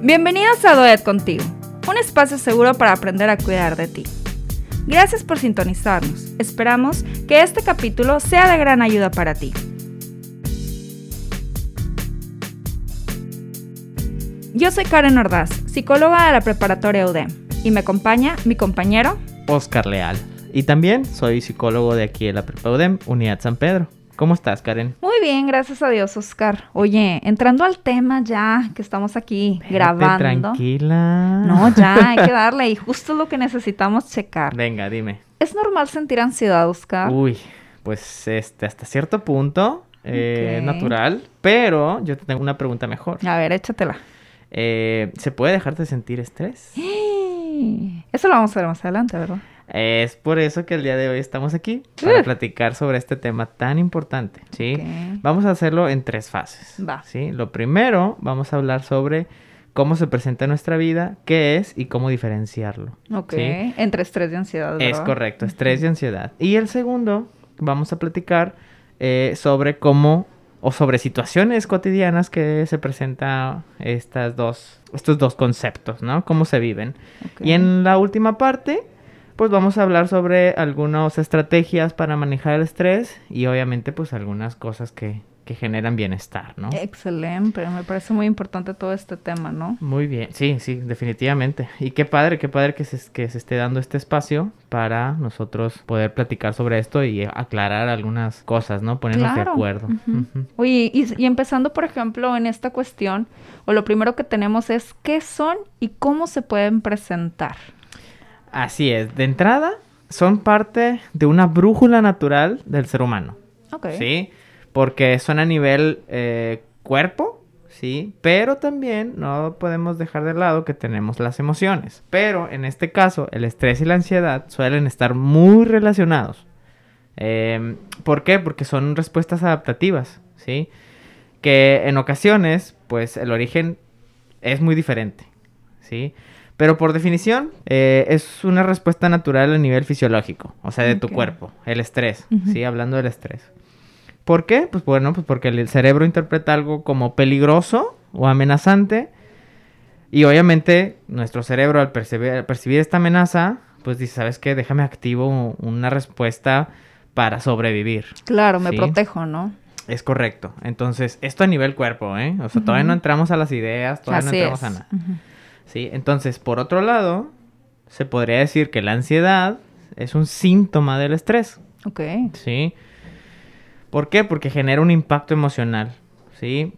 Bienvenidos a Doed Contigo, un espacio seguro para aprender a cuidar de ti. Gracias por sintonizarnos. Esperamos que este capítulo sea de gran ayuda para ti. Yo soy Karen Ordaz, psicóloga de la preparatoria UDEM, y me acompaña mi compañero Oscar Leal. Y también soy psicólogo de aquí en la Prepa UDEM, Unidad San Pedro. ¿Cómo estás, Karen? Muy bien, gracias a Dios, Oscar. Oye, entrando al tema ya que estamos aquí grabando. Tranquila. No, ya hay que darle y justo lo que necesitamos checar. Venga, dime. ¿Es normal sentir ansiedad, Oscar? Uy, pues este, hasta cierto punto eh, natural, pero yo te tengo una pregunta mejor. A ver, échatela. Eh, ¿Se puede dejar de sentir estrés? Eso lo vamos a ver más adelante, ¿verdad? Es por eso que el día de hoy estamos aquí, para platicar sobre este tema tan importante, ¿sí? Vamos a hacerlo en tres fases, Va. ¿sí? Lo primero, vamos a hablar sobre cómo se presenta en nuestra vida, qué es y cómo diferenciarlo. Ok. ¿sí? Entre estrés y ansiedad, ¿verdad? Es correcto, estrés y ansiedad. Y el segundo, vamos a platicar eh, sobre cómo o sobre situaciones cotidianas que se presentan estas dos, estos dos conceptos, ¿no? Cómo se viven. Ok. Y en la última parte, pues vamos a hablar sobre algunas estrategias para manejar el estrés y obviamente pues algunas cosas que, que generan bienestar, ¿no? Excelente, me parece muy importante todo este tema, ¿no? Muy bien, sí, sí, definitivamente. Y qué padre, qué padre que se, que se esté dando este espacio para nosotros poder platicar sobre esto y aclarar algunas cosas, ¿no? Ponernos Claro. de acuerdo. Oye, y, y empezando, por ejemplo, en esta cuestión, o lo primero que tenemos es qué son y cómo se pueden presentar. Así es, de entrada, son parte de una brújula natural del ser humano. Ok. ¿sí? Porque son a nivel eh, cuerpo, ¿sí? Pero también no podemos dejar de lado que tenemos las emociones. Pero en este caso, el estrés y la ansiedad suelen estar muy relacionados. Em, ¿Por qué? Porque son respuestas adaptativas, ¿sí? Que en ocasiones, pues el origen es muy diferente, ¿sí? Pero por definición, eh, es una respuesta natural a nivel fisiológico, o sea, de tu cuerpo, el estrés. ¿sí? Hablando del estrés. ¿Por qué? Pues bueno, pues porque el cerebro interpreta algo como peligroso o amenazante. Y obviamente nuestro cerebro al percibir, al percibir esta amenaza, pues dice, ¿sabes qué? Déjame activo una respuesta para sobrevivir. Claro, me Sí. protejo, ¿no? Es correcto. Entonces, esto a nivel cuerpo, ¿eh? O sea, todavía no entramos a las ideas, todavía Así no entramos es. a nada. Ujú. ¿Sí? Entonces, por otro lado, se podría decir que la ansiedad es un síntoma del estrés. Ok. ¿Sí? ¿Por qué? Porque genera un impacto emocional. ¿Sí?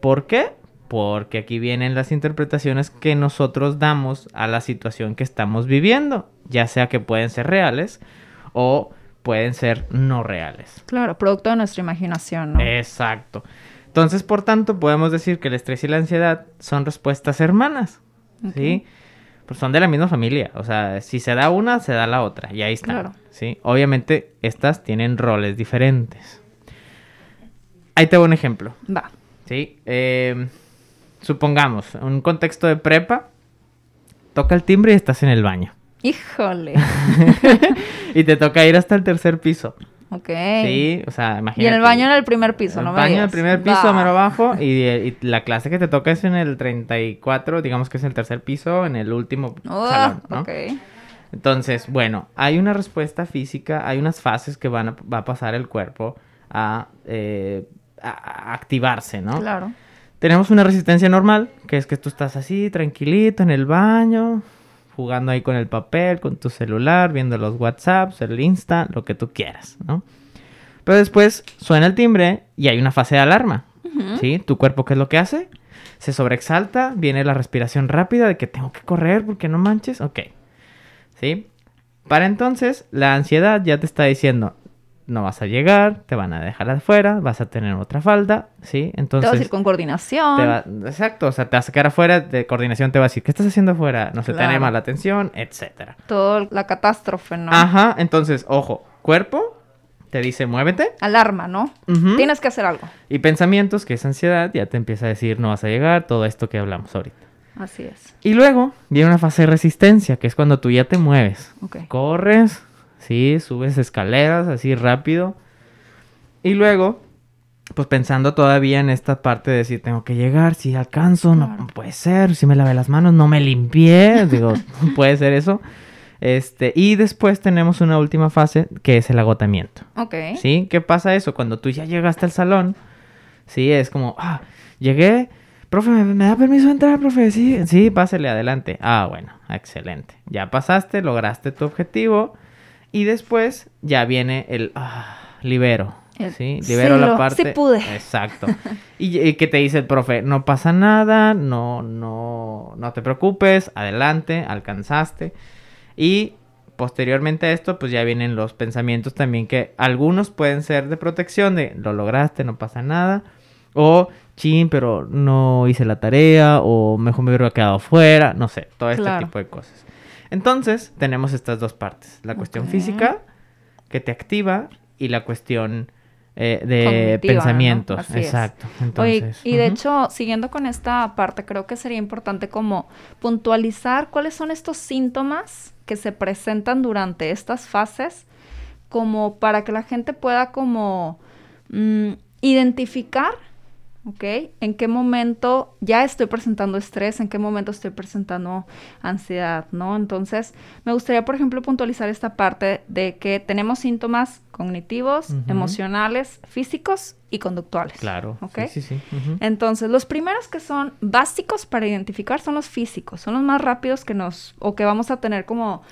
¿Por qué? Porque aquí vienen las interpretaciones que nosotros damos a la situación que estamos viviendo. Ya sea que pueden ser reales o pueden ser no reales. Claro, producto de nuestra imaginación, ¿no? Exacto. Entonces, por tanto, podemos decir que el estrés y la ansiedad son respuestas hermanas. ¿Sí? Pues son de la misma familia. O sea, si se da una, se da la otra. Y ahí está. Claro. ¿Sí? Obviamente, estas tienen roles diferentes. Ahí te doy un ejemplo. Va. ¿Sí? Eh, supongamos, un contexto de prepa, toca el timbre y estás en el baño. Híjole. Y te toca ir hasta el tercer piso. Ok. Sí, o sea, imagínate. Y en el baño en el primer piso, el ¿no me baño en el primer piso, mero abajo. Y, y la clase que te toca es en el 34, digamos que es el tercer piso, en el último salón, ¿no? ok. Entonces, bueno, hay una respuesta física, hay unas fases que van a, va a pasar el cuerpo a, eh, a- a activarse, ¿no? Claro. Tenemos una resistencia normal, que es que tú estás así, tranquilito, en el baño, jugando ahí con el papel, con tu celular, viendo los WhatsApps, el Insta, lo que tú quieras, ¿no? Pero después suena el timbre y hay una fase de alarma. ¿sí? ¿Tu cuerpo qué es lo que hace? Se sobreexalta, viene la respiración rápida de que tengo que correr porque no manches, ok, ¿sí? Para entonces, la ansiedad ya te está diciendo, no vas a llegar, te van a dejar afuera, vas a tener otra falda, ¿sí? Te Entonces... vas a ir con coordinación. Te va- exacto, o sea, te vas a sacar afuera de coordinación, te va a decir, ¿qué estás haciendo afuera? No se te Claro. llama la atención, etcétera. Todo la catástrofe, ¿no? Ajá, entonces, ojo, cuerpo te dice, muévete. Alarma, ¿no? Tienes que hacer algo. Y pensamientos, que es ansiedad, ya te empieza a decir, no vas a llegar, todo esto que hablamos ahorita. Así es. Y luego viene una fase de resistencia, que es cuando tú ya te mueves. Ok. Corres, sí, subes escaleras así rápido. Y luego pues pensando todavía en esta parte de decir, tengo que llegar, si alcanzo, no puede ser, si me lavé las manos, no me limpié, digo, puede ser eso. Este, y después tenemos una última fase que es el agotamiento. Ok. ¿Sí? ¿Qué pasa eso? Cuando tú ya llegaste al salón, sí, es como, ah, llegué, profe, ¿me, me da permiso de entrar, profe? Sí, sí, pásele adelante. Ah, bueno, excelente. Ya pasaste, lograste tu objetivo y después ya viene el, ah, libero. Sí, libero sí la parte. sí pude. Exacto. Y, y que te dice el profe, no pasa nada, no, no, no te preocupes, adelante, alcanzaste. Y posteriormente a esto, pues ya vienen los pensamientos también que algunos pueden ser de protección, de lo lograste, no pasa nada. O, chin, pero no hice la tarea, o mejor me hubiera quedado fuera, no sé, todo este Claro. tipo de cosas. Entonces, tenemos estas dos partes. La cuestión física, que te activa, y la cuestión eh, de pensamientos. Exacto. Oye, Entonces, y de hecho, siguiendo con esta parte, creo que sería importante como puntualizar cuáles son estos síntomas que se presentan durante estas fases, como para que la gente pueda como mm, identificar, ¿ok? En qué momento ya estoy presentando estrés, en qué momento estoy presentando ansiedad, ¿no? Entonces, me gustaría, por ejemplo, puntualizar esta parte de que tenemos síntomas cognitivos, emocionales, físicos y conductuales. Claro. ¿Ok? Sí, sí, sí. Entonces, los primeros que son básicos para identificar son los físicos, son los más rápidos que nos, o que vamos a tener como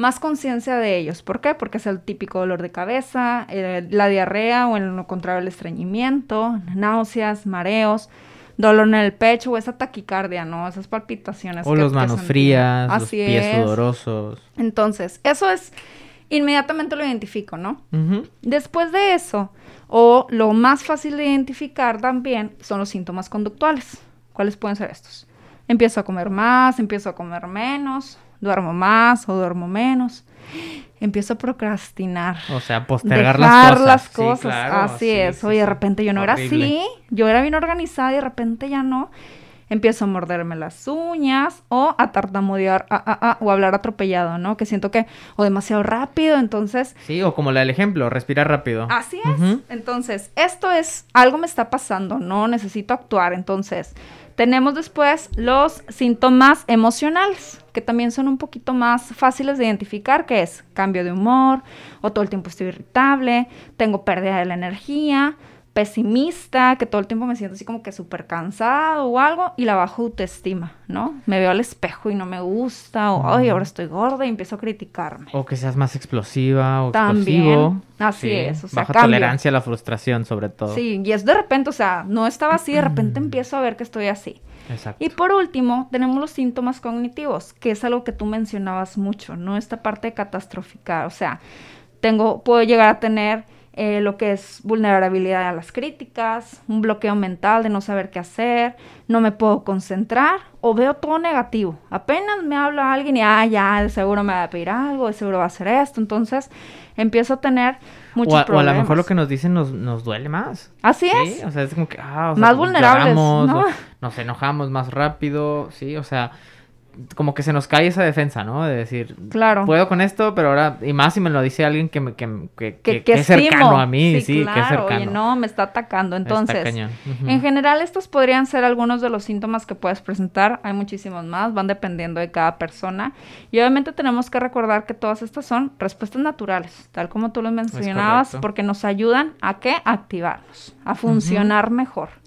más conciencia de ellos. ¿Por qué? Porque es el típico dolor de cabeza, eh, la diarrea o en lo contrario el estreñimiento, náuseas, mareos, dolor en el pecho o esa taquicardia, ¿no? Esas palpitaciones. O que- que manos frías, los Así pies es. sudorosos. Entonces, eso es, inmediatamente lo identifico, ¿no? Después de eso, o lo más fácil de identificar también, son los síntomas conductuales. ¿Cuáles pueden ser estos? Empiezo a comer más, empiezo a comer menos, duermo más o duermo menos, empiezo a procrastinar. O sea, postergar dejar las cosas. las Sí, cosas. claro, así sí, es. sí, Oye, de sí. repente yo no era así. Yo era bien organizada y de repente ya no. Empiezo a morderme las uñas o a tartamudear ah, ah, o a hablar atropellado, ¿no? Que siento que o demasiado rápido, entonces Sí, o como la del ejemplo, respira rápido. Así es. Entonces, esto es, algo me está pasando, no necesito actuar. Entonces, tenemos después los síntomas emocionales, que también son un poquito más fáciles de identificar, que es cambio de humor, o todo el tiempo estoy irritable, tengo pérdida de la energía, pesimista, que todo el tiempo me siento así como que súper cansado o algo, y la baja autoestima, ¿no? Me veo al espejo y no me gusta, o, ay, ahora estoy gorda y empiezo a criticarme. O que seas más explosiva o También, explosivo. así es, o sea, Baja cambio. tolerancia a la frustración, sobre todo. Sí, y es de repente, o sea, no estaba así, de repente empiezo a ver que estoy así. Exacto. Y por último, tenemos los síntomas cognitivos, que es algo que tú mencionabas mucho, ¿no? Esta parte de catastrófica, o sea, tengo, puedo llegar a tener eh, lo que es vulnerabilidad a las críticas, un bloqueo mental de no saber qué hacer, no me puedo concentrar o veo todo negativo. Apenas me habla alguien y, ah, ya, de seguro me va a pedir algo, de seguro va a hacer esto, entonces empiezo a tener muchos o, a, o a problemas. lo mejor lo que nos dicen nos, nos duele más. Así Sí, es. o sea, es como que, ah, o sea, Más como vulnerables, lloramos, ¿no? o nos enojamos más rápido, sí, o sea, como que se nos cae esa defensa, ¿no? De decir, Claro. puedo con esto, pero ahora, y más si me lo dice alguien que, me- que, que, que, es cercano a mí, sí, que es cercano. Oye, no, me está atacando. Está Entonces, en general, estos podrían ser algunos de los síntomas que puedes presentar. Hay muchísimos más, van dependiendo de cada persona. Y obviamente tenemos que recordar que todas estas son respuestas naturales, tal como tú lo mencionabas, porque nos ayudan a qué? A activarnos, a funcionar mejor.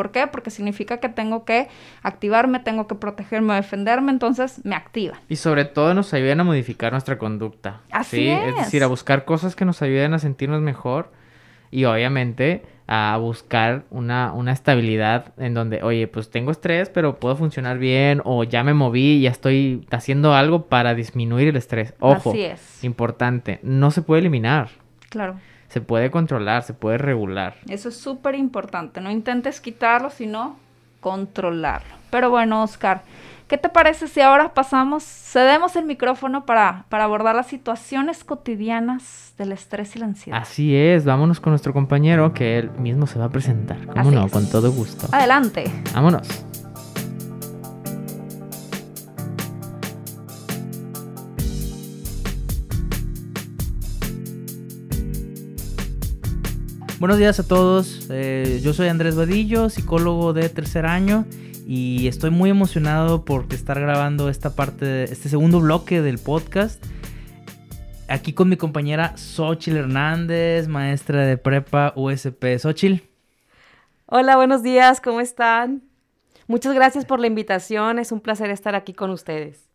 ¿Por qué? Porque significa que tengo que activarme, tengo que protegerme defenderme, entonces me activa. Y sobre todo nos ayudan a modificar nuestra conducta. Así ¿sí? es. decir, a buscar cosas que nos ayuden a sentirnos mejor y obviamente a buscar una, una estabilidad en donde, oye, pues tengo estrés, pero puedo funcionar bien o ya me moví ya estoy haciendo algo para disminuir el estrés. Ojo, Así es. importante, no se puede eliminar, Claro. Se puede controlar, se puede regular. Eso es súper importante. No intentes quitarlo, sino controlarlo. Pero bueno, Oscar, ¿qué te parece si ahora pasamos, cedemos el micrófono para, para abordar las situaciones cotidianas del estrés y la ansiedad? Así es, vámonos con nuestro compañero que él mismo se va a presentar. ¿Cómo Así no? es. Con todo gusto. Adelante. Vámonos. Buenos días a todos, eh, yo soy Andrés Vadillo, psicólogo de tercer año y estoy muy emocionado por estar grabando esta parte, este segundo bloque del podcast. Aquí con mi compañera Xochil Hernández, maestra de prepa USP. Xochil. Hola, buenos días, ¿cómo están? Muchas gracias por la invitación, es un placer estar aquí con ustedes.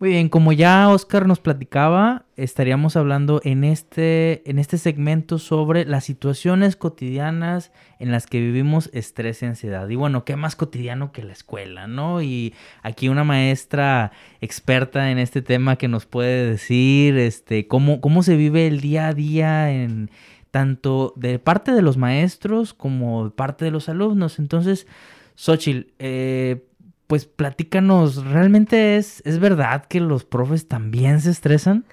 Muy bien, como ya Oscar nos platicaba, estaríamos hablando en este, en este segmento sobre las situaciones cotidianas en las que vivimos estrés y ansiedad. Y bueno, qué más cotidiano que la escuela, ¿no? Y aquí una maestra experta en este tema que nos puede decir este, cómo, cómo se vive el día a día en tanto de parte de los maestros como de parte de los alumnos. Entonces, Xochitl, eh, pues platícanos, ¿realmente es, es verdad que los profes también se estresan?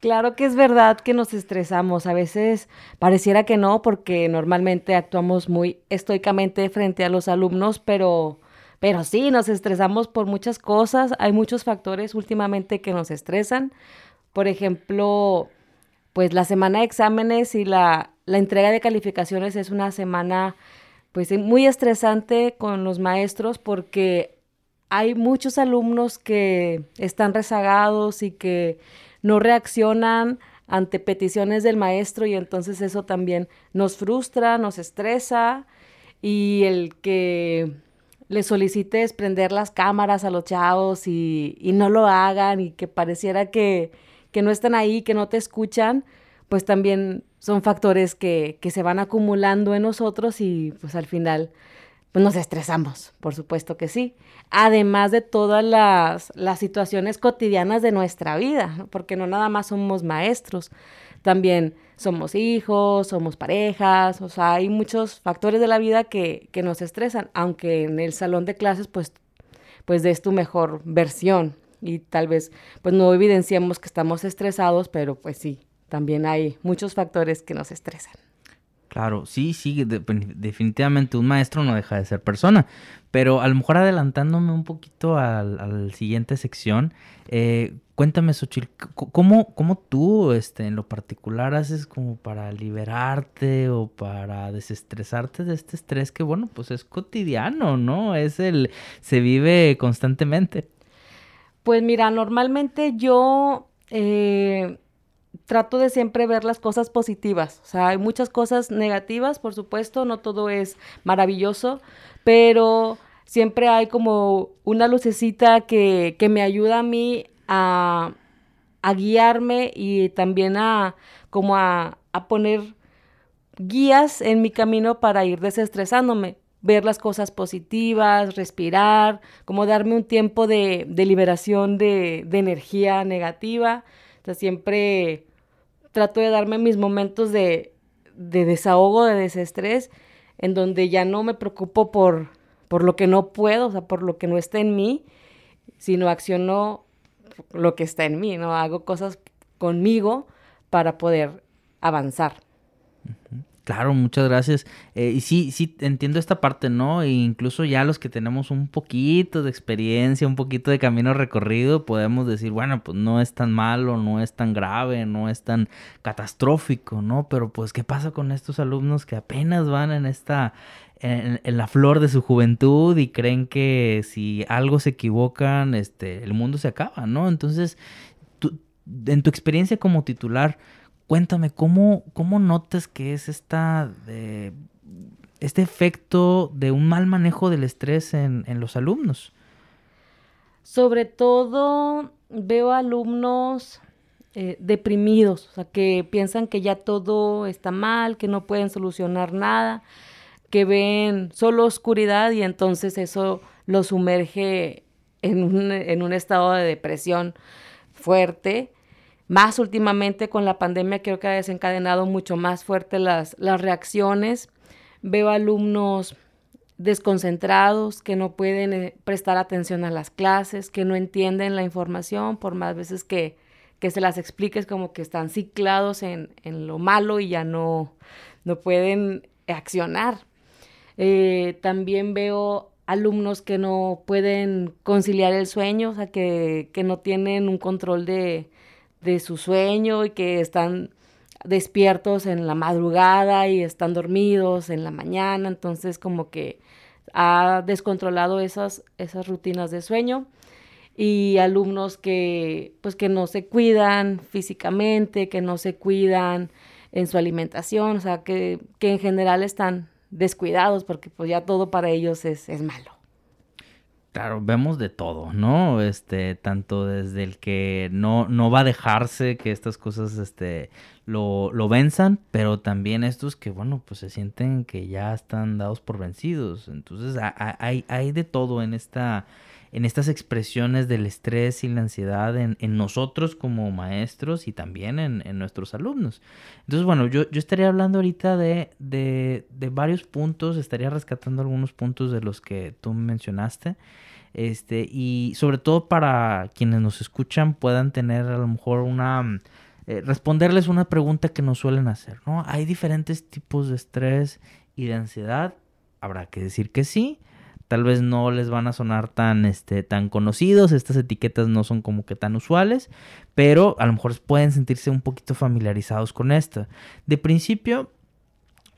Claro que es verdad que nos estresamos. A veces pareciera que no, porque normalmente actuamos muy estoicamente frente a los alumnos, pero, pero sí, nos estresamos por muchas cosas. Hay muchos factores últimamente que nos estresan. Por ejemplo, pues la semana de exámenes y la, la entrega de calificaciones es una semana pues muy estresante con los maestros porque hay muchos alumnos que están rezagados y que no reaccionan ante peticiones del maestro y entonces eso también nos frustra, nos estresa y el que le solicites prender las cámaras a los chavos y, y no lo hagan y que pareciera que, que no están ahí, que no te escuchan, pues también son factores que, que, se van acumulando en nosotros y pues al final pues nos estresamos, por supuesto que sí. Además de todas las, las situaciones cotidianas de nuestra vida, porque no nada más somos maestros, también somos hijos, somos parejas, o sea, hay muchos factores de la vida que, que nos estresan, aunque en el salón de clases pues, pues des tu mejor versión y tal vez pues no evidenciamos que estamos estresados, pero pues sí, también hay muchos factores que nos estresan. Claro, sí, sí, definitivamente un maestro no deja de ser persona, pero a lo mejor adelantándome un poquito a la siguiente sección, eh, cuéntame, Xochitl, ¿cómo, ¿cómo, tú este, en lo particular haces como para liberarte o para desestresarte de este estrés que, bueno, pues es cotidiano, ¿no? Es el, se vive constantemente. Pues mira, normalmente yo... Eh, trato de siempre ver las cosas positivas. O sea, hay muchas cosas negativas, por supuesto, no todo es maravilloso, pero siempre hay como una lucecita que, que me ayuda a mí a, a, guiarme y también a como a, a poner guías en mi camino para ir desestresándome ver las cosas positivas, respirar, como darme un tiempo de, de liberación de, de, energía negativa. O siempre trato de darme mis momentos de, de desahogo, de desestrés, en donde ya no me preocupo por, por lo que no puedo, o sea, por lo que no está en mí, sino acciono lo que está en mí, ¿no? Hago cosas conmigo para poder avanzar. Claro, muchas gracias. Eh, y sí, sí, entiendo esta parte, ¿no? E incluso ya los que tenemos un poquito de experiencia, un poquito de camino recorrido, podemos decir, bueno, pues no es tan malo, no es tan grave, no es tan catastrófico, ¿no? Pero pues, ¿qué pasa con estos alumnos que apenas van en esta, en, en la flor de su juventud y creen que si algo se equivocan, este, el mundo se acaba, ¿no? Entonces, tú, en tu experiencia como titular, cuéntame, ¿cómo, cómo notas que es esta, este efecto de un mal manejo del estrés en, los alumnos? Sobre todo veo alumnos eh, deprimidos, o sea, que piensan que ya todo está mal, que no pueden solucionar nada, que ven solo oscuridad y entonces eso los sumerge en un, en un estado de depresión fuerte más últimamente con la pandemia creo que ha desencadenado mucho más fuerte las, las reacciones. Veo alumnos desconcentrados, que no pueden eh, prestar atención a las clases, que no entienden la información, por más veces que, que se las expliques como que están ciclados en, en lo malo y ya no, no pueden accionar. Eh, también veo alumnos que no pueden conciliar el sueño, o sea, que, que no tienen un control de, de su sueño y que están despiertos en la madrugada y están dormidos en la mañana, entonces como que ha descontrolado esas, esas rutinas de sueño y alumnos que pues que no se cuidan físicamente, que no se cuidan en su alimentación, o sea, que, que en general están descuidados porque pues ya todo para ellos es, es malo. Claro, vemos de todo, ¿no? Este, tanto desde el que no, no va a dejarse que estas cosas este, lo, lo venzan, pero también estos que, bueno, pues se sienten que ya están dados por vencidos. Entonces, hay, hay de todo en esta, en estas expresiones del estrés y la ansiedad en, nosotros como maestros y también en, nuestros alumnos. Entonces, bueno, yo, yo estaría hablando ahorita de, de, de, varios puntos, estaría rescatando algunos puntos de los que tú mencionaste. Este, y sobre todo para quienes nos escuchan puedan tener a lo mejor una... Eh, responderles una pregunta que nos suelen hacer, ¿no? Hay diferentes tipos de estrés y de ansiedad. Habrá que decir que sí tal vez no les van a sonar tan, este, tan conocidos, estas etiquetas no son como que tan usuales, pero a lo mejor pueden sentirse un poquito familiarizados con esto. De principio,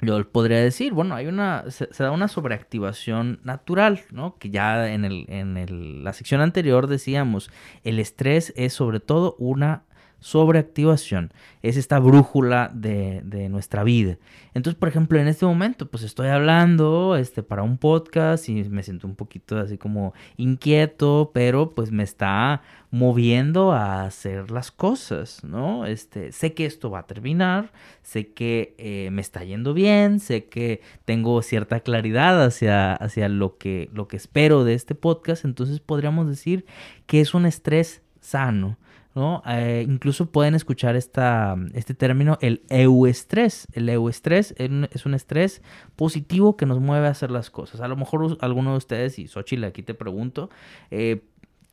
yo podría decir, bueno, hay una, se, da una sobreactivación natural, ¿no? Que ya en, el, en el, la sección anterior decíamos, el estrés es sobre todo una sobreactivación. Es esta brújula de, nuestra vida. Entonces, por ejemplo, en este momento, pues estoy hablando este, para un podcast y me siento un poquito así como inquieto, pero pues me está moviendo a hacer las cosas, ¿no? Este, sé que esto va a terminar, sé que eh, me está yendo bien, sé que tengo cierta claridad hacia, hacia lo, que, lo que espero de este podcast, entonces podríamos decir que es un estrés sano. ¿No? Eh, incluso pueden escuchar este término, el euestrés. El euestrés es un estrés positivo que nos mueve a hacer las cosas. A lo mejor alguno de ustedes, y Xochitl, aquí te pregunto, eh,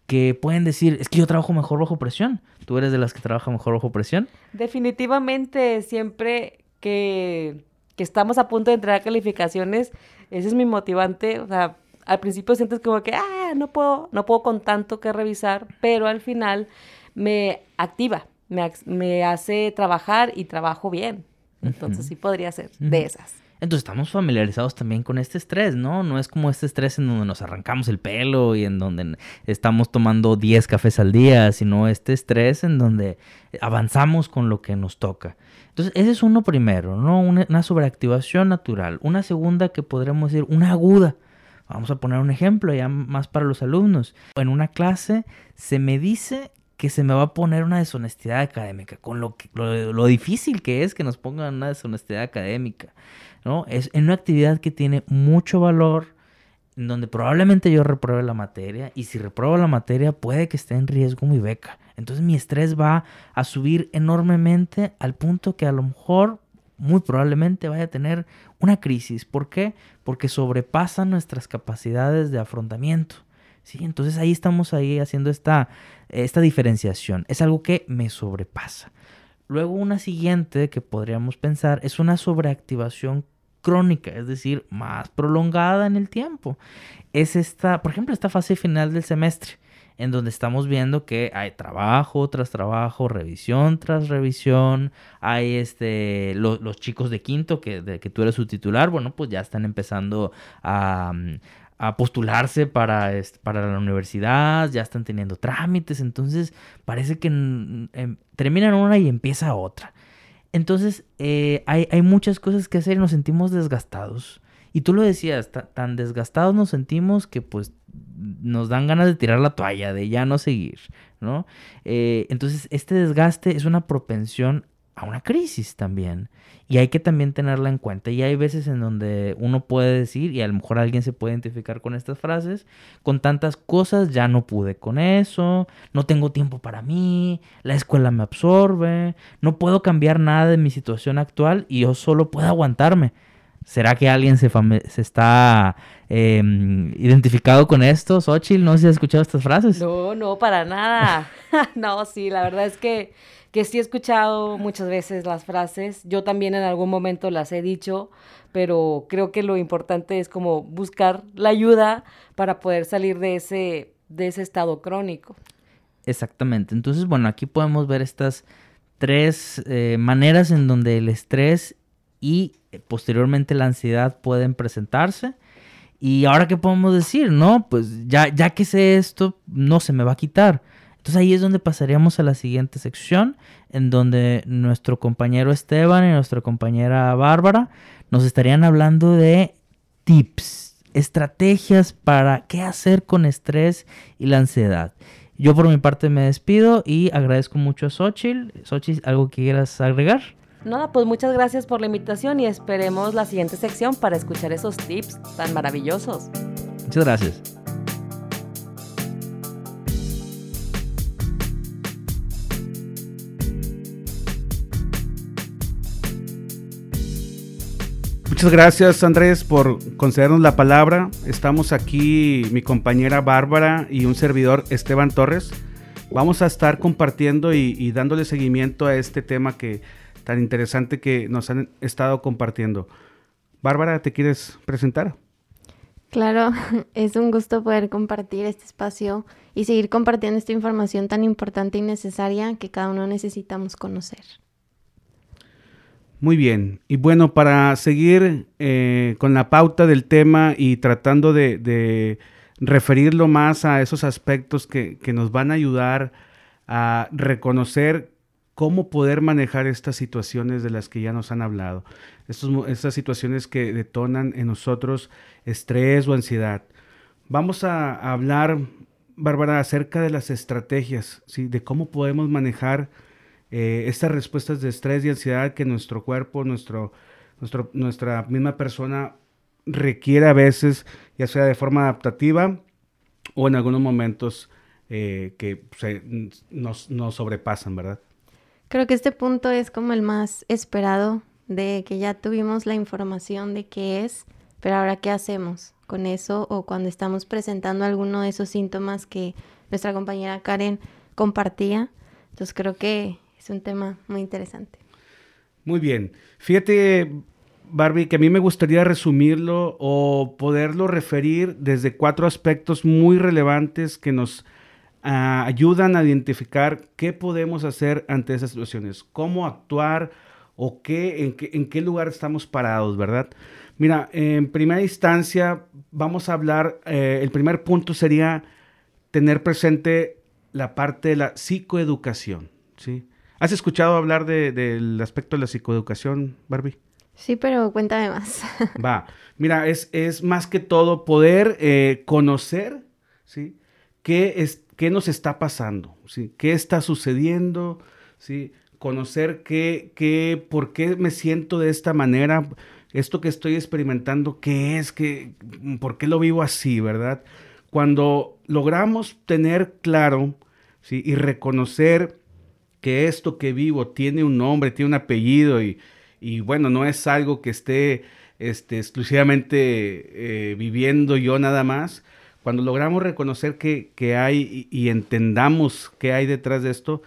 que pueden decir, es que yo trabajo mejor bajo presión. ¿Tú eres de las que trabaja mejor bajo presión? Definitivamente, siempre que, que estamos a punto de entrar a calificaciones, ese es mi motivante. O sea, al principio sientes como que, ah, no puedo, no puedo con tanto que revisar, pero al final me activa, me, hace trabajar y trabajo bien. Entonces sí podría ser de esas. Entonces estamos familiarizados también con este estrés, ¿no? No es como este estrés en donde nos arrancamos el pelo y en donde estamos tomando 10 cafés al día, sino este estrés en donde avanzamos con lo que nos toca. Entonces ese es uno primero, ¿no? Una, una sobreactivación natural. Una segunda que podremos decir, una aguda. Vamos a poner un ejemplo ya más para los alumnos. En una clase se me dice que se me va a poner una deshonestidad académica, con lo, que, lo, difícil que es que nos pongan una deshonestidad académica, ¿no? Es en una actividad que tiene mucho valor, en donde probablemente yo repruebe la materia, y si repruebo la materia puede que esté en riesgo mi beca. Entonces mi estrés va a subir enormemente al punto que a lo mejor, muy probablemente vaya a tener una crisis. ¿Por qué? Porque sobrepasa nuestras capacidades de afrontamiento. ¿Sí? Entonces ahí estamos ahí haciendo esta, esta diferenciación. Es algo que me sobrepasa. Luego una siguiente que podríamos pensar es una sobreactivación crónica, es decir, más prolongada en el tiempo. Es esta, por ejemplo, esta fase final del semestre, en donde estamos viendo que hay trabajo tras trabajo, revisión tras revisión, hay este, los chicos de quinto, que, que tú eres su titular, bueno, pues ya están empezando a, a postularse para, para la universidad, ya están teniendo trámites, entonces parece que em, terminan una y empieza otra. Entonces eh, hay, hay, muchas cosas que hacer y nos sentimos desgastados. Y tú lo decías, tan desgastados nos sentimos que pues nos dan ganas de tirar la toalla, de ya no seguir, ¿no? Eh, entonces este desgaste es una propensión a una crisis también. Y hay que también tenerla en cuenta. Y hay veces en donde uno puede decir, y a lo mejor alguien se puede identificar con estas frases, con tantas cosas ya no pude con eso, no tengo tiempo para mí, la escuela me absorbe, no puedo cambiar nada de mi situación actual y yo solo puedo aguantarme. ¿Será que alguien se, se está em, identificado con esto? Xochitl, no sé si has escuchado estas frases. No, no, para nada. no, sí, la verdad es que que sí he escuchado muchas veces las frases, yo también en algún momento las he dicho, pero creo que lo importante es como buscar la ayuda para poder salir de ese, de ese estado crónico. Exactamente, entonces bueno, aquí podemos ver estas tres eh, maneras en donde el estrés y eh, posteriormente la ansiedad pueden presentarse. Y ahora qué podemos decir, ¿no? Pues ya, ya que sé esto, no se me va a quitar. Entonces ahí es donde pasaríamos a la siguiente sección, en donde nuestro compañero Esteban y nuestra compañera Bárbara nos estarían hablando de tips, estrategias para qué hacer con estrés y la ansiedad. Yo por mi parte me despido y agradezco mucho a Xochitl. Xochitl, ¿algo que quieras agregar? Nada, pues muchas gracias por la invitación y esperemos la siguiente sección para escuchar esos tips tan maravillosos. Muchas gracias. Muchas gracias Andrés por concedernos la palabra. Estamos aquí mi compañera Bárbara y un servidor Esteban Torres. Vamos a estar compartiendo y, dándole seguimiento a este tema que tan interesante que nos han estado compartiendo. Bárbara, ¿te quieres presentar? Claro, es un gusto poder compartir este espacio y seguir compartiendo esta información tan importante y necesaria que cada uno necesitamos conocer. Muy bien. Y bueno, para seguir eh, con la pauta del tema y tratando de, referirlo más a esos aspectos que, nos van a ayudar a reconocer cómo poder manejar estas situaciones de las que ya nos han hablado. estas situaciones que detonan en nosotros estrés o ansiedad. Vamos a, hablar, Bárbara, acerca de las estrategias, ¿sí? de cómo podemos manejar eh, estas respuestas de estrés y ansiedad que nuestro cuerpo, nuestro, nuestro, nuestra misma persona requiere a veces, ya sea de forma adaptativa o en algunos momentos eh, que nos, nos sobrepasan, ¿verdad? Creo que este punto es como el más esperado, de que ya tuvimos la información de qué es, pero ahora qué hacemos con eso o cuando estamos presentando alguno de esos síntomas que nuestra compañera Karen compartía. Entonces creo que es un tema muy interesante. Muy bien. Fíjate, Barbie, que a mí me gustaría resumirlo o poderlo referir desde cuatro aspectos muy relevantes que nos ah, ayudan a identificar qué podemos hacer ante esas situaciones, cómo actuar o qué, en, qué, lugar estamos parados, ¿verdad? Mira, en primera instancia vamos a hablar, eh, el primer punto sería tener presente la parte de la psicoeducación, ¿sí? ¿Has escuchado hablar del aspecto de la psicoeducación, Barbie? Sí, pero cuéntame más. Va, mira, es, es más que todo poder eh, conocer, ¿sí? ¿Qué, es, ¿Qué nos está pasando? ¿sí? ¿Qué está sucediendo? ¿sí? Conocer qué, qué, por qué me siento de esta manera, esto que estoy experimentando, qué es, qué, por qué lo vivo así, ¿verdad? Cuando logramos tener claro, ¿sí? Y reconocer que esto que vivo tiene un nombre, tiene un apellido y, bueno, no es algo que esté este, exclusivamente eh, viviendo yo nada más. Cuando logramos reconocer que, hay y, entendamos qué hay detrás de esto,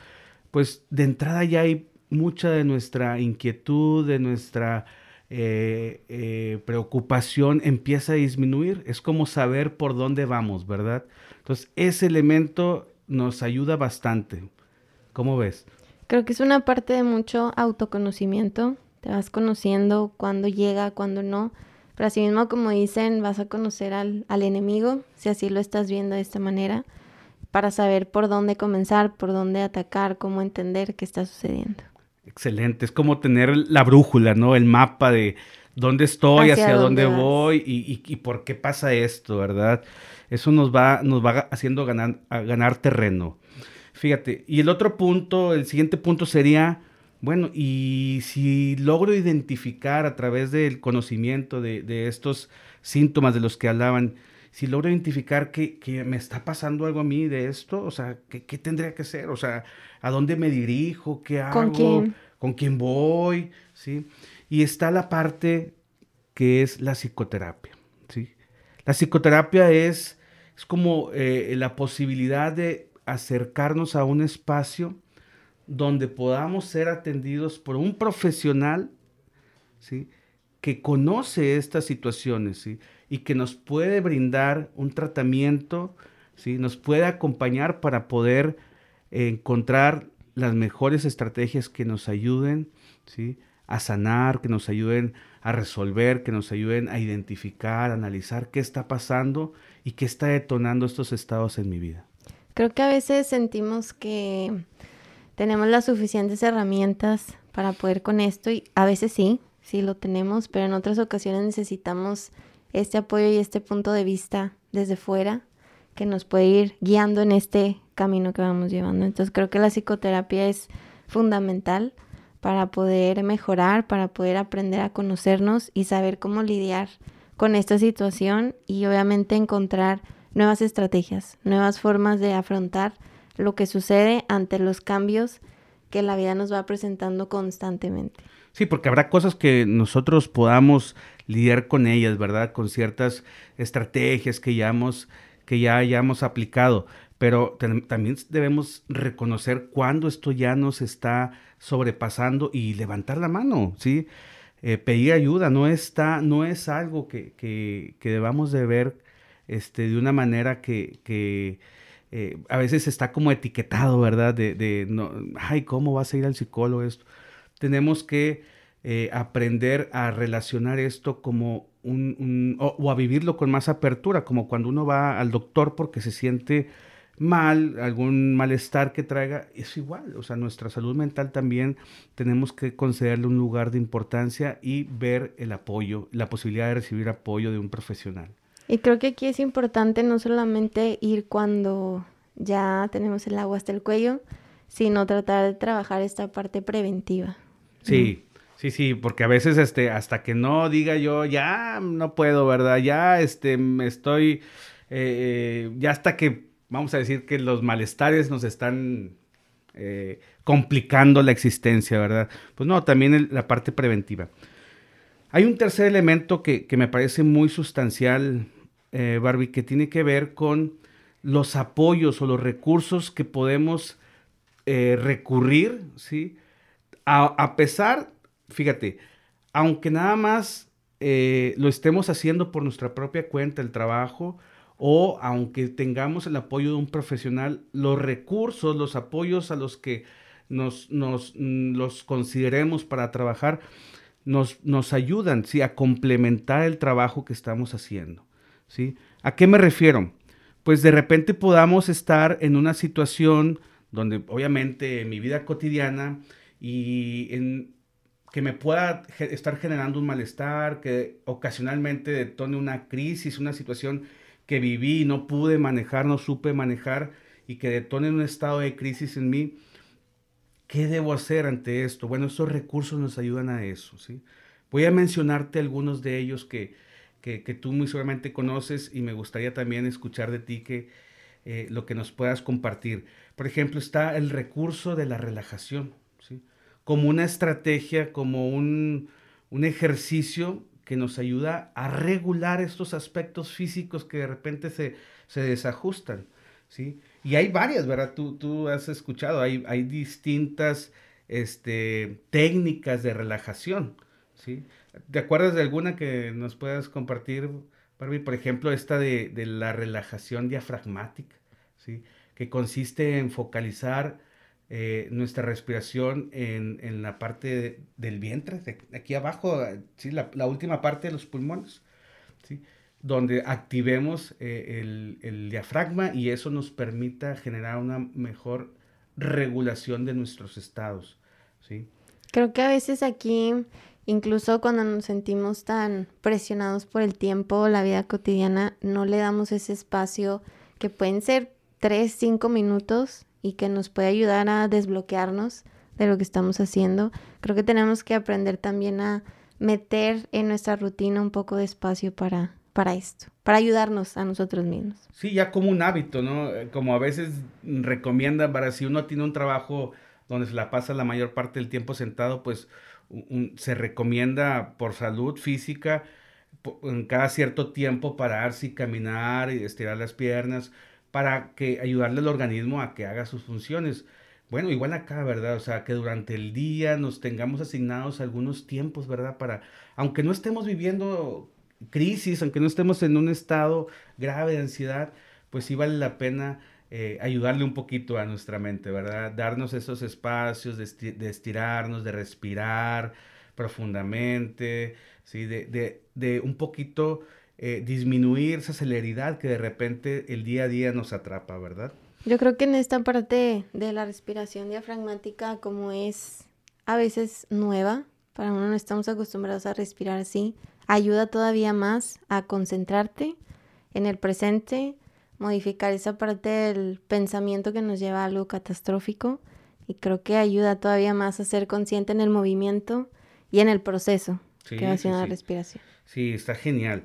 pues de entrada ya hay mucha de nuestra inquietud, de nuestra eh, eh, preocupación empieza a disminuir. Es como saber por dónde vamos, ¿verdad? Entonces, ese elemento nos ayuda bastante. ¿Cómo ves? Creo que es una parte de mucho autoconocimiento. Te vas conociendo cuándo llega, cuándo no. Pero así mismo, como dicen, vas a conocer al, al enemigo, si así lo estás viendo de esta manera, para saber por dónde comenzar, por dónde atacar, cómo entender qué está sucediendo. Excelente, es como tener la brújula, ¿no? El mapa de dónde estoy, hacia, dónde, voy y, y, por qué pasa esto, ¿verdad? Eso nos va, nos va haciendo ganar, ganar terreno. Fíjate, y el otro punto, el siguiente punto sería, bueno, y si logro identificar a través del conocimiento de, estos síntomas de los que hablaban, si logro identificar que, me está pasando algo a mí de esto, o sea, ¿qué, tendría que hacer? O sea, ¿a dónde me dirijo? ¿Qué hago? ¿Con quién? ¿Con quién voy? ¿Sí? Y está la parte que es la psicoterapia, ¿sí? La psicoterapia es, es como eh, la posibilidad de acercarnos a un espacio donde podamos ser atendidos por un profesional ¿sí? que conoce estas situaciones y que nos puede brindar un tratamiento, ¿sí? nos puede acompañar para poder encontrar las mejores estrategias que nos ayuden, ¿sí? A sanar, que nos ayuden a resolver, que nos ayuden a identificar, analizar qué está pasando y qué está detonando estos estados en mi vida. Creo que a veces sentimos que tenemos las suficientes herramientas para poder con esto y a veces sí, sí lo tenemos, pero en otras ocasiones necesitamos este apoyo y este punto de vista desde fuera que nos puede ir guiando en este camino que vamos llevando. Entonces creo que la psicoterapia es fundamental para poder mejorar, para poder aprender a conocernos y saber cómo lidiar con esta situación y obviamente encontrar nuevas estrategias, nuevas formas de afrontar lo que sucede ante los cambios que la vida nos va presentando constantemente. Sí, porque habrá cosas que nosotros podamos lidiar con ellas, ¿verdad? Con ciertas estrategias que ya hemos, que ya hayamos aplicado, pero también debemos reconocer cuándo esto ya nos está sobrepasando y levantar la mano, ¿sí? Eh, pedir ayuda no está, no es algo que, que, que debamos de ver este, de una manera que, que eh, a veces está como etiquetado, ¿verdad? De, de, no, ay, ¿cómo vas a ir al psicólogo esto? Tenemos que eh, aprender a relacionar esto como un, o, a vivirlo con más apertura, como cuando uno va al doctor porque se siente mal, algún malestar que traiga, es igual, o sea, nuestra salud mental también tenemos que concederle un lugar de importancia y ver el apoyo, la posibilidad de recibir apoyo de un profesional. Y creo que aquí es importante no solamente ir cuando ya tenemos el agua hasta el cuello, sino tratar de trabajar esta parte preventiva. Sí, sí, sí, porque a veces este, hasta que no diga yo, ya no puedo, ¿verdad? Ya este, estoy, eh, ya hasta que, vamos a decir que los malestares nos están eh, complicando la existencia, ¿verdad? Pues no, también la parte preventiva. Hay un tercer elemento que, que me parece muy sustancial eh, Barbie, que tiene que ver con los apoyos o los recursos que podemos eh, recurrir, ¿sí? A, pesar, fíjate, aunque nada más eh, lo estemos haciendo por nuestra propia cuenta, el trabajo, o aunque tengamos el apoyo de un profesional, los recursos, los apoyos a los que nos, nos mm, los consideremos para trabajar, nos, nos ayudan ¿sí? a complementar el trabajo que estamos haciendo. ¿sí? ¿A qué me refiero? Pues de repente podamos estar en una situación donde obviamente en mi vida cotidiana y en que me pueda estar generando un malestar, que ocasionalmente detone una crisis, una situación que viví y no pude manejar, no supe manejar y que detone un estado de crisis en mí, ¿qué debo hacer ante esto? Bueno, estos recursos nos ayudan a eso, ¿sí? Voy a mencionarte algunos de ellos que, que, tú muy seguramente conoces y me gustaría también escuchar de ti que eh, lo que nos puedas compartir. Por ejemplo, está el recurso de la relajación, ¿sí? como una estrategia, como un, un ejercicio que nos ayuda a regular estos aspectos físicos que de repente se, se desajustan. ¿sí? Y hay varias, ¿verdad? Tú, tú has escuchado, hay, hay distintas este, técnicas de relajación. ¿sí? ¿Te acuerdas de alguna que nos puedas compartir, Barbie? Por ejemplo, esta de, la relajación diafragmática, ¿sí? que consiste en focalizar eh, nuestra respiración en, la parte del vientre, de, aquí abajo, ¿sí? La, última parte de los pulmones, ¿sí? Donde activemos eh, el, diafragma y eso nos permita generar una mejor regulación de nuestros estados. ¿sí? Creo que a veces aquí Incluso cuando nos sentimos tan presionados por el tiempo la vida cotidiana, no le damos ese espacio que pueden ser tres, cinco minutos y que nos puede ayudar a desbloquearnos de lo que estamos haciendo. Creo que tenemos que aprender también a meter en nuestra rutina un poco de espacio para, para esto, para ayudarnos a nosotros mismos. Sí, ya como un hábito, ¿no? Como a veces recomiendan para si uno tiene un trabajo donde se la pasa la mayor parte del tiempo sentado, pues se recomienda por salud física en cada cierto tiempo pararse y caminar y estirar las piernas para que ayudarle al organismo a que haga sus funciones. Bueno, igual acá, ¿verdad? O sea, que durante el día nos tengamos asignados algunos tiempos, ¿verdad? Para, aunque no estemos viviendo crisis, aunque no estemos en un estado grave de ansiedad, pues sí vale la pena eh, ayudarle un poquito a nuestra mente, ¿verdad? Darnos esos espacios de, estirarnos, de respirar profundamente, ¿sí? De, un poquito eh, disminuir esa celeridad que de repente el día a día nos atrapa, ¿verdad? Yo creo que en esta parte de la respiración diafragmática, como es a veces nueva, para uno no estamos acostumbrados a respirar así, ayuda todavía más a concentrarte en el presente, modificar esa parte del pensamiento que nos lleva a algo catastrófico y creo que ayuda todavía más a ser consciente en el movimiento y en el proceso que va haciendo la respiración. Sí, está genial.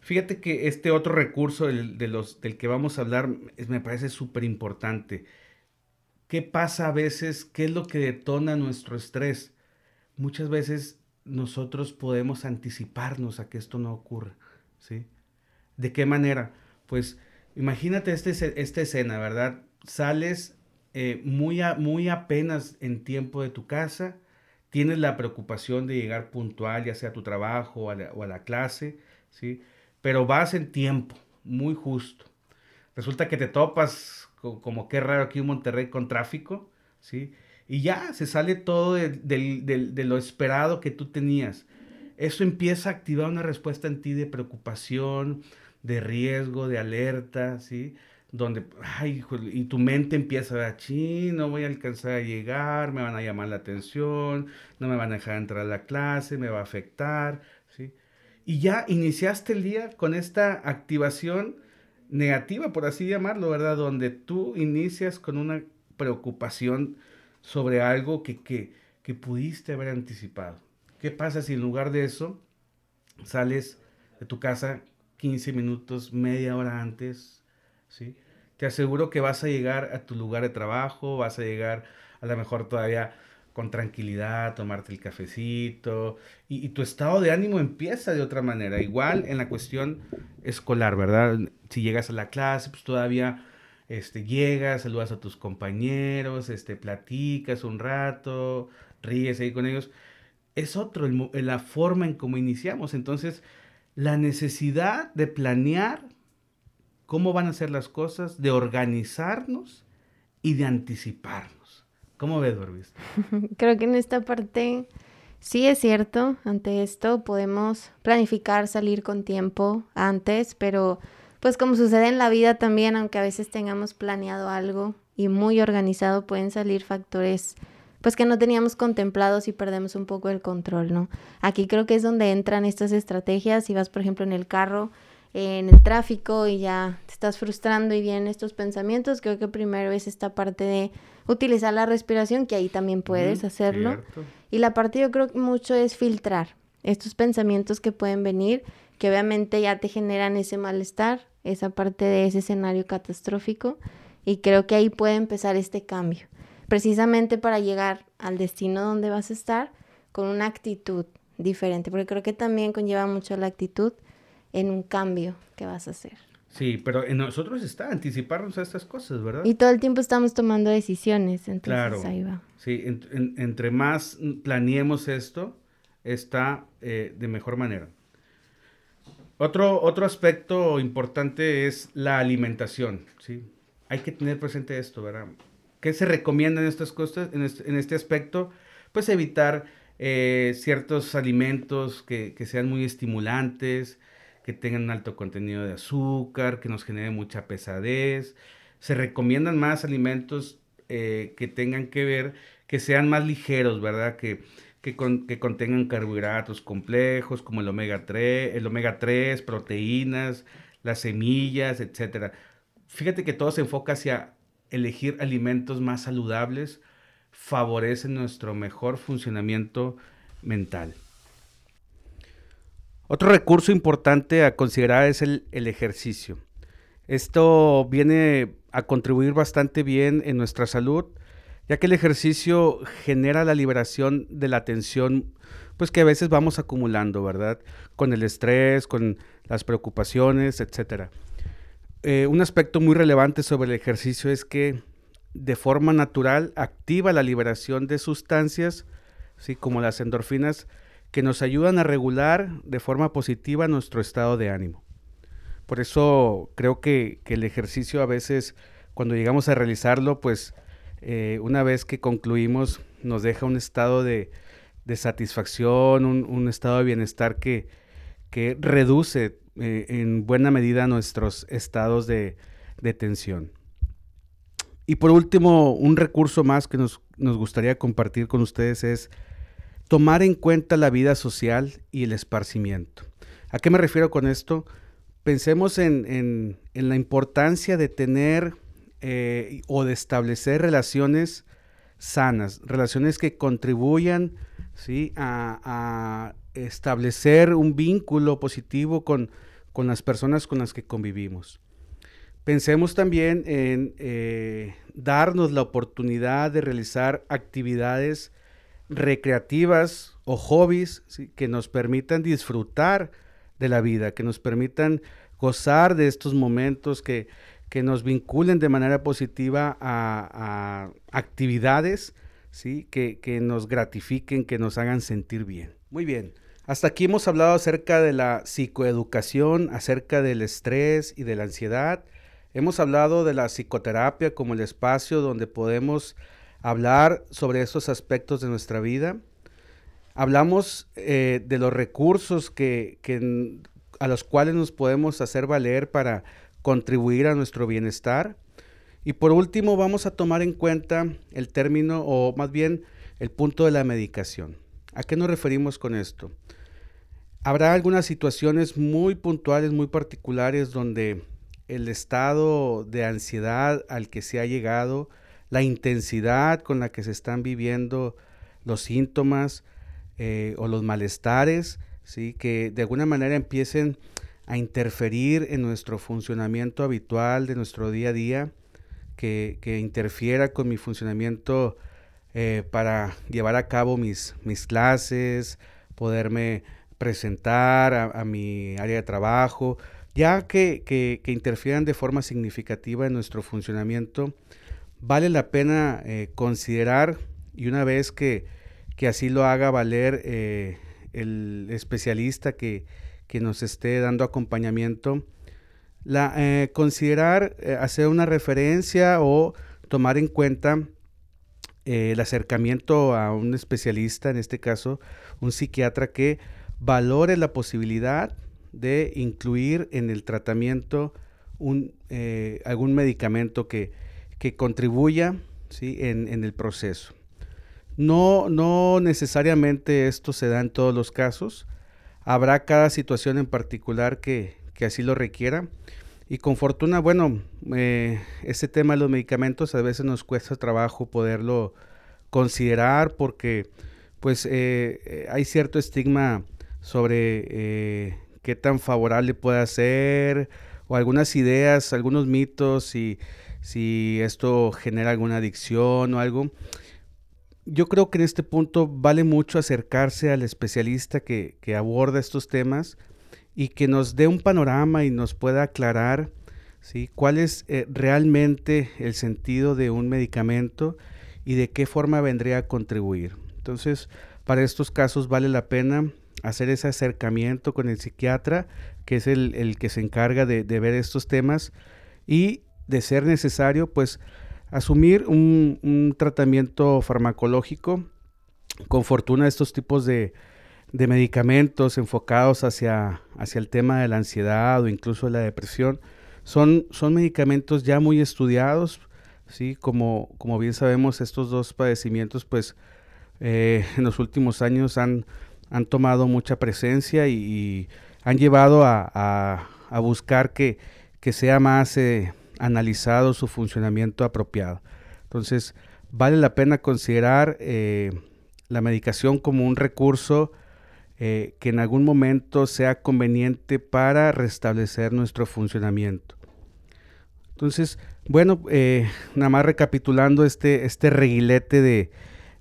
Fíjate que este otro recurso del, de los, del que vamos a hablar me parece súper importante. ¿Qué pasa a veces? ¿Qué es lo que detona nuestro estrés? Muchas veces nosotros podemos anticiparnos a que esto no ocurra, ¿sí? ¿De qué manera? Pues imagínate este, esta escena, ¿verdad? Sales eh, muy, muy apenas en tiempo de tu casa, tienes la preocupación de llegar puntual, ya sea a tu trabajo o a la, a clase, ¿sí? Pero vas en tiempo, muy justo. Resulta que te topas, como qué raro aquí en Monterrey, con tráfico, ¿sí? Y ya se sale todo de, lo esperado que tú tenías. Eso empieza a activar una respuesta en ti de preocupación, de riesgo, de alerta, ¿sí? Donde, ay, y tu mente empieza a decir, no voy a alcanzar a llegar, me van a llamar la atención, no me van a dejar entrar a la clase, me va a afectar, ¿sí? Y ya iniciaste el día con esta activación negativa, por así llamarlo, ¿verdad? Donde tú inicias con una preocupación sobre algo que, que, que pudiste haber anticipado. ¿Qué pasa si en lugar de eso sales de tu casa 15 minutos, media hora antes? ¿sí? Te aseguro que vas a llegar a tu lugar de trabajo, vas a llegar a lo mejor todavía con tranquilidad, tomarte el cafecito y, y, tu estado de ánimo empieza de otra manera. Igual en la cuestión escolar, ¿verdad? Si llegas a la clase, pues todavía este, llegas, saludas a tus compañeros, este, platicas un rato, ríes ahí con ellos. Es otro, la forma en cómo iniciamos. Entonces, la necesidad de planear cómo van a ser las cosas, de organizarnos y de anticiparnos. ¿Cómo ves, Dorbis? Creo que en esta parte sí es cierto. Ante esto podemos planificar salir con tiempo antes, pero pues como sucede en la vida también, aunque a veces tengamos planeado algo y muy organizado, pueden salir factores pues que no teníamos contemplados y perdemos un poco el control, ¿no? Aquí creo que es donde entran estas estrategias, si vas por ejemplo en el carro, en el tráfico y ya te estás frustrando y vienen estos pensamientos, creo que primero es esta parte de utilizar la respiración, que ahí también puedes hacerlo. Y la parte yo creo que mucho es filtrar estos pensamientos que pueden venir, que obviamente ya te generan ese malestar, esa parte de ese escenario catastrófico y creo que ahí puede empezar este cambio, precisamente para llegar al destino donde vas a estar con una actitud diferente, porque creo que también conlleva mucho la actitud en un cambio que vas a hacer. Sí, pero en nosotros está anticiparnos a estas cosas, ¿verdad? Y todo el tiempo estamos tomando decisiones, entonces claro, ahí va. Sí, entre más planeemos esto, está eh, de mejor manera. Otro, otro aspecto importante es la alimentación, ¿sí? Hay que tener presente esto, ¿verdad? ¿Qué se recomienda en estas cosas, en este, aspecto? Pues evitar eh, ciertos alimentos que, sean muy estimulantes, que tengan un alto contenido de azúcar, que nos generen mucha pesadez. Se recomiendan más alimentos eh, que tengan que ver, que sean más ligeros, ¿verdad? Que, que, contengan carbohidratos complejos como el omega 3, el omega 3, proteínas, las semillas, etc. Fíjate que todo se enfoca hacia elegir alimentos más saludables, favorecen nuestro mejor funcionamiento mental. Otro recurso importante a considerar es el, el ejercicio. Esto viene a contribuir bastante bien en nuestra salud ya que el ejercicio genera la liberación de la tensión, pues que a veces vamos acumulando, ¿verdad? Con el estrés, con las preocupaciones, etc. Eh, un aspecto muy relevante sobre el ejercicio es que de forma natural activa la liberación de sustancias, ¿sí? como las endorfinas, que nos ayudan a regular de forma positiva nuestro estado de ánimo. Por eso creo que, que el ejercicio a veces cuando llegamos a realizarlo, pues eh, una vez que concluimos, nos deja un estado de, satisfacción, un, estado de bienestar que, que reduce eh, en buena medida nuestros estados de, tensión. Y por último, un recurso más que nos, gustaría compartir con ustedes es tomar en cuenta la vida social y el esparcimiento. ¿A qué me refiero con esto? Pensemos en, la importancia de tener eh, o de establecer relaciones sanas, relaciones que contribuyan ¿sí? a, establecer un vínculo positivo con, con, las personas con las que convivimos. Pensemos también en eh, darnos la oportunidad de realizar actividades recreativas o hobbies que nos permitan disfrutar de la vida, que nos permitan gozar de estos momentos, que, que nos vinculen de manera positiva a, actividades ¿sí? Que, que, nos gratifiquen, que nos hagan sentir bien. Muy bien, hasta aquí hemos hablado acerca de la psicoeducación, acerca del estrés y de la ansiedad. Hemos hablado de la psicoterapia como el espacio donde podemos hablar sobre esos aspectos de nuestra vida. Hablamos eh, de los recursos que, que, a los cuales nos podemos hacer valer para contribuir a nuestro bienestar. Y por último, vamos a tomar en cuenta el término, o más bien el punto de la medicación. ¿A qué nos referimos con esto? Habrá algunas situaciones muy puntuales, muy particulares, donde el estado de ansiedad al que se ha llegado, la intensidad con la que se están viviendo los síntomas eh, o los malestares, ¿sí? que de alguna manera empiecen a interferir en nuestro funcionamiento habitual de nuestro día a día, que, interfiera con mi funcionamiento eh, para llevar a cabo mis, mis clases, poderme presentar a, mi área de trabajo, ya que, que, interfieran de forma significativa en nuestro funcionamiento, vale la pena eh, considerar y una vez que, que, así lo haga valer eh, el especialista que, que nos esté dando acompañamiento, eh, considerar eh, hacer una referencia o tomar en cuenta eh, el acercamiento a un especialista, en este caso un psiquiatra que valore la posibilidad de incluir en el tratamiento algún medicamento que, que contribuya ¿sí? en, en, el proceso. No, no necesariamente esto se da en todos los casos, Habrá cada situación en particular que, así lo requiera. Y con fortuna, bueno, eh, ese tema de los medicamentos a veces nos cuesta trabajo poderlo considerar porque pues eh, eh, hay cierto estigma sobre qué tan favorable puede ser o algunas ideas, algunos mitos si esto genera alguna adicción o algo yo creo que en este punto vale mucho acercarse al especialista que, aborda estos temas y que nos dé un panorama y nos pueda aclarar ¿sí? cuál es eh, realmente el sentido de un medicamento y de qué forma vendría a contribuir. Entonces, para estos casos vale la pena hacer ese acercamiento con el psiquiatra, que es el, que se encarga de ver estos temas, y de ser necesario, pues asumir un, tratamiento farmacológico. Con fortuna estos tipos de, medicamentos enfocados hacia, hacia, el tema de la ansiedad o incluso de la depresión son, son medicamentos ya muy estudiados, ¿sí? Como, como bien sabemos, estos dos padecimientos, pues, eh, en los últimos años han, han tomado mucha presencia y, han llevado a, buscar que, que sea más eh, analizado su funcionamiento apropiado. Entonces, vale la pena considerar eh, la medicación como un recurso eh, que en algún momento sea conveniente para restablecer nuestro funcionamiento. Entonces, bueno, eh, nada más recapitulando este, este reguilete de,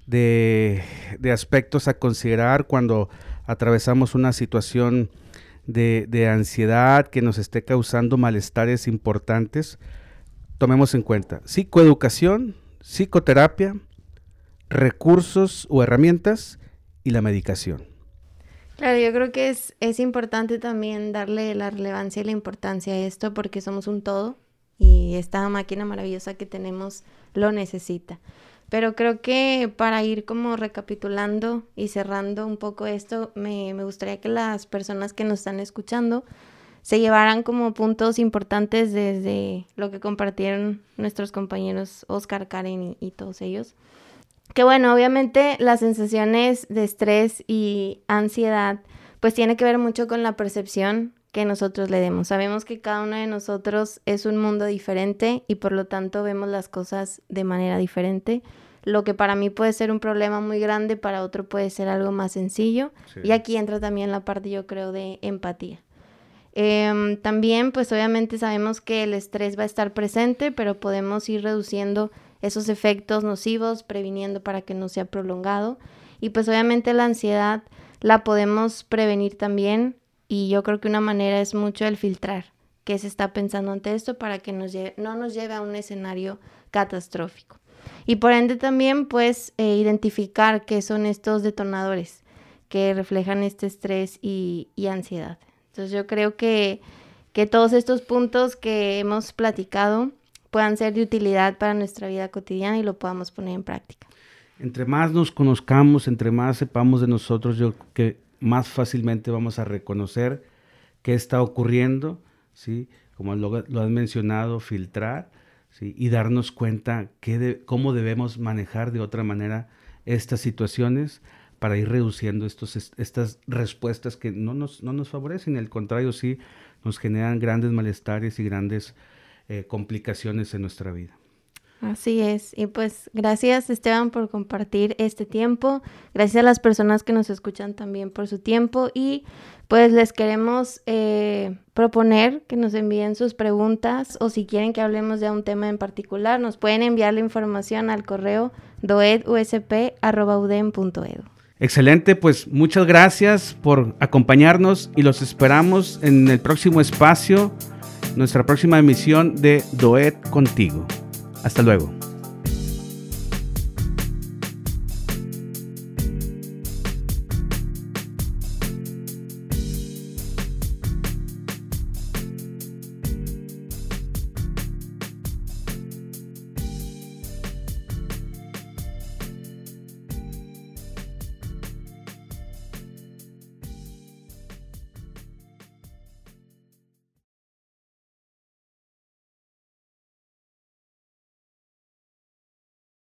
de, aspectos a considerar cuando atravesamos una situación de, ansiedad que nos esté causando malestares importantes, tomemos en cuenta psicoeducación, psicoterapia, recursos o herramientas y la medicación. Claro, yo creo que es, es importante también darle la relevancia y la importancia a esto porque somos un todo y esta máquina maravillosa que tenemos lo necesita. Pero creo que para ir como recapitulando y cerrando un poco esto, me, me gustaría que las personas que nos están escuchando se llevaran como puntos importantes desde lo que compartieron nuestros compañeros Oscar, Karen y, todos ellos. Que bueno, obviamente las sensaciones de estrés y ansiedad pues tiene que ver mucho con la percepción que nosotros le demos. Sabemos que cada uno de nosotros es un mundo diferente y por lo tanto vemos las cosas de manera diferente. Lo que para mí puede ser un problema muy grande, para otro puede ser algo más sencillo. Y aquí entra también la parte, yo creo, de empatía. Em, también, pues obviamente sabemos que el estrés va a estar presente, pero podemos ir reduciendo esos efectos nocivos, previniendo para que no sea prolongado. Y pues obviamente la ansiedad la podemos prevenir también y yo creo que una manera es mucho el filtrar qué se está pensando ante esto para que nos no nos lleve a un escenario catastrófico. Y por ende también pues eh, identificar qué son estos detonadores que reflejan este estrés y ansiedad. Entonces yo creo que, que todos estos puntos que hemos platicado puedan ser de utilidad para nuestra vida cotidiana y lo podamos poner en práctica. Entre más nos conozcamos, entre más sepamos de nosotros, yo que más fácilmente vamos a reconocer qué está ocurriendo, ¿sí? Como lo, lo has mencionado, filtrar, ¿sí? Y darnos cuenta qué cómo debemos manejar de otra manera estas situaciones para ir reduciendo estos, estas respuestas que no nos, no nos favorecen, al contrario, sí nos generan grandes malestares y grandes eh, complicaciones en nuestra vida. Así es. Y pues gracias Esteban por compartir este tiempo. Gracias a las personas que nos escuchan también por su tiempo. Y pues les queremos eh, proponer que nos envíen sus preguntas o si quieren que hablemos de un tema en particular, nos pueden enviar la información al correo doedusp.udem.edu. Excelente, pues muchas gracias por acompañarnos y los esperamos en el próximo espacio, nuestra próxima emisión de Doet contigo. Hasta luego.